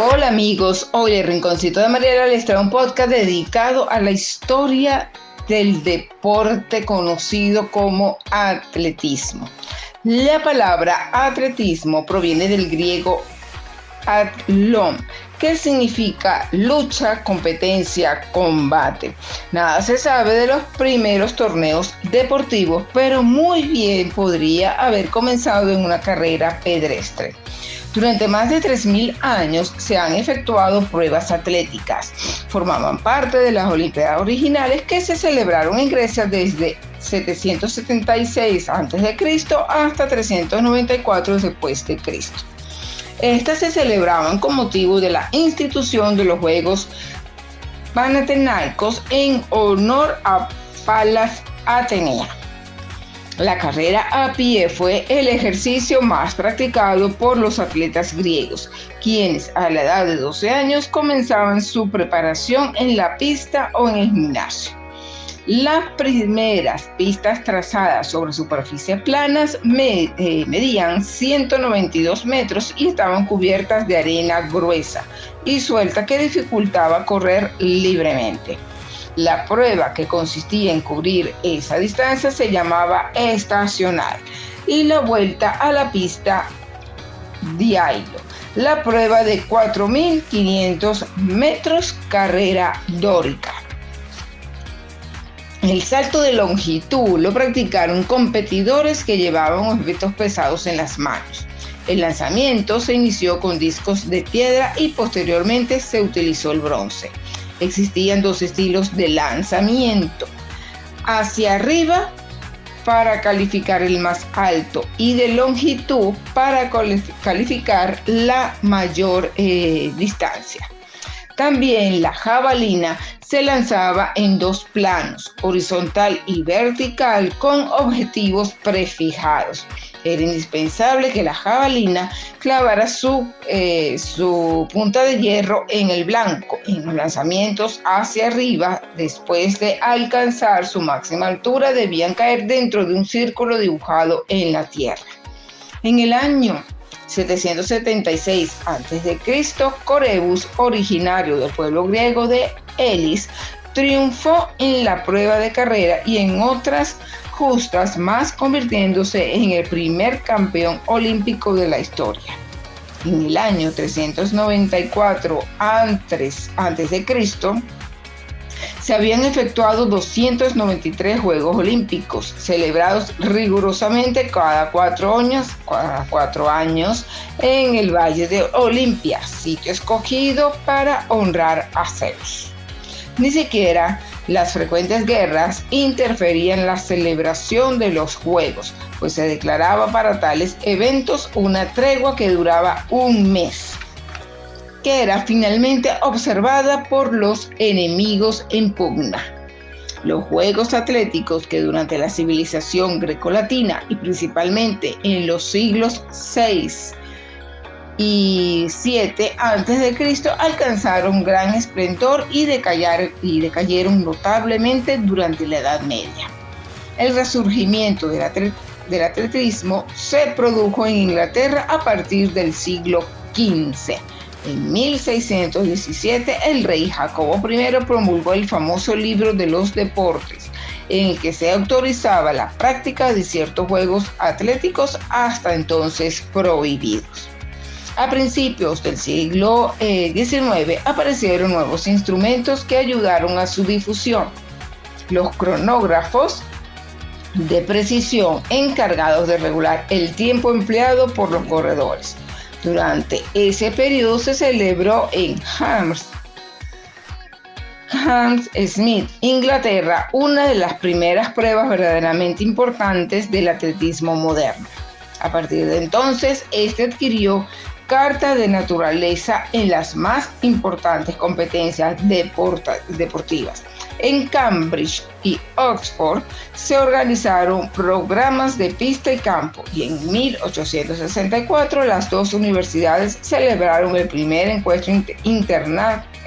Hola amigos, hoy el Rinconcito de Mariela les trae un podcast dedicado a la historia del deporte conocido como atletismo. La palabra atletismo proviene del griego atlón, que significa lucha, competencia, combate. Nada se sabe de los primeros torneos deportivos, pero muy bien podría haber comenzado en una carrera pedestre. Durante más de 3.000 años se han efectuado pruebas atléticas. Formaban parte de las Olimpiadas originales que se celebraron en Grecia desde 776 a.C. hasta 394 después de Cristo. Estas se celebraban con motivo de la institución de los Juegos Panatenaicos en honor a Palas Atenea. La carrera a pie fue el ejercicio más practicado por los atletas griegos, quienes a la edad de 12 años comenzaban su preparación en la pista o en el gimnasio. Las primeras pistas trazadas sobre superficies planas eh, medían 192 metros y estaban cubiertas de arena gruesa y suelta que dificultaba correr libremente. La prueba que consistía en cubrir esa distancia se llamaba estacional y la vuelta a la pista diailo. La prueba de 4.500 metros carrera dórica. El salto de longitud lo practicaron competidores que llevaban objetos pesados en las manos. El lanzamiento se inició con discos de piedra y posteriormente se utilizó el bronce existían dos estilos de lanzamiento. Hacia arriba para calificar el más alto y de longitud para calificar la mayor eh, distancia. También la jabalina se lanzaba en dos planos, horizontal y vertical, con objetivos prefijados. Era indispensable que la jabalina clavara su, eh, su punta de hierro en el blanco, en los lanzamientos hacia arriba, después de alcanzar su máxima altura, debían caer dentro de un círculo dibujado en la tierra. En el año 776 a.C., Corebus, originario del pueblo griego de Elis, triunfó en la prueba de carrera y en otras justas más, convirtiéndose en el primer campeón olímpico de la historia. En el año 394 a.C., se habían efectuado 293 Juegos Olímpicos, celebrados rigurosamente cada cuatro años, cada cuatro años en el Valle de Olimpia, sitio escogido para honrar a Zeus. Ni siquiera las frecuentes guerras interferían en la celebración de los Juegos, pues se declaraba para tales eventos una tregua que duraba un mes que era finalmente observada por los enemigos en pugna. Los Juegos Atléticos que durante la civilización grecolatina y principalmente en los siglos 6 y 7 a.C. alcanzaron gran esplendor y, y decayeron notablemente durante la Edad Media. El resurgimiento del atletismo se produjo en Inglaterra a partir del siglo XV en 1617, el rey Jacobo I promulgó el famoso libro de los deportes, en el que se autorizaba la práctica de ciertos juegos atléticos hasta entonces prohibidos. A principios del siglo XIX eh, aparecieron nuevos instrumentos que ayudaron a su difusión. Los cronógrafos de precisión encargados de regular el tiempo empleado por los corredores durante ese periodo se celebró en Hams, Smith, Inglaterra, una de las primeras pruebas verdaderamente importantes del atletismo moderno. A partir de entonces, este adquirió carta de naturaleza en las más importantes competencias deportivas en Cambridge y Oxford se organizaron programas de pista y campo y en 1864 las dos universidades celebraron el primer encuentro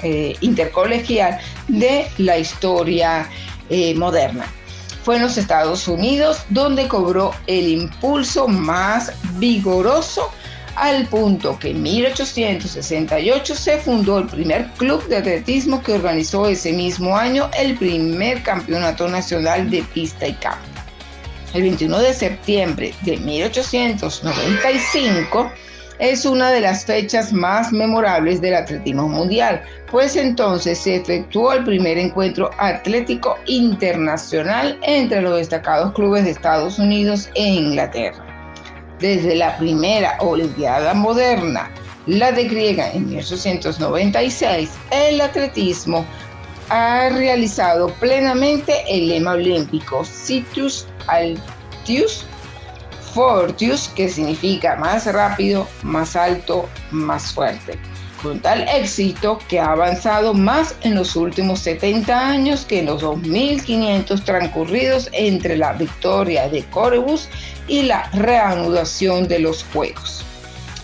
eh, intercolegial de la historia eh, moderna. Fue en los Estados Unidos donde cobró el impulso más vigoroso al punto que en 1868 se fundó el primer club de atletismo que organizó ese mismo año el primer campeonato nacional de pista y campo. El 21 de septiembre de 1895 es una de las fechas más memorables del atletismo mundial, pues entonces se efectuó el primer encuentro atlético internacional entre los destacados clubes de Estados Unidos e Inglaterra. Desde la primera Olimpiada moderna, la de griega en 1896, el atletismo ha realizado plenamente el lema olímpico Citrus Altius Fortius, que significa más rápido, más alto, más fuerte. Con tal éxito que ha avanzado más en los últimos 70 años que en los 2.500 transcurridos entre la victoria de Corebus y la reanudación de los Juegos.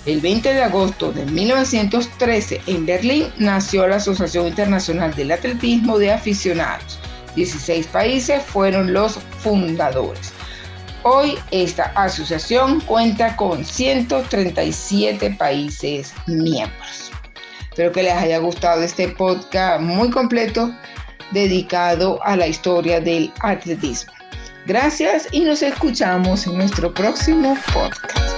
El 20 de agosto de 1913 en Berlín nació la Asociación Internacional del Atletismo de Aficionados. 16 países fueron los fundadores. Hoy esta asociación cuenta con 137 países miembros. Espero que les haya gustado este podcast muy completo dedicado a la historia del atletismo. Gracias y nos escuchamos en nuestro próximo podcast.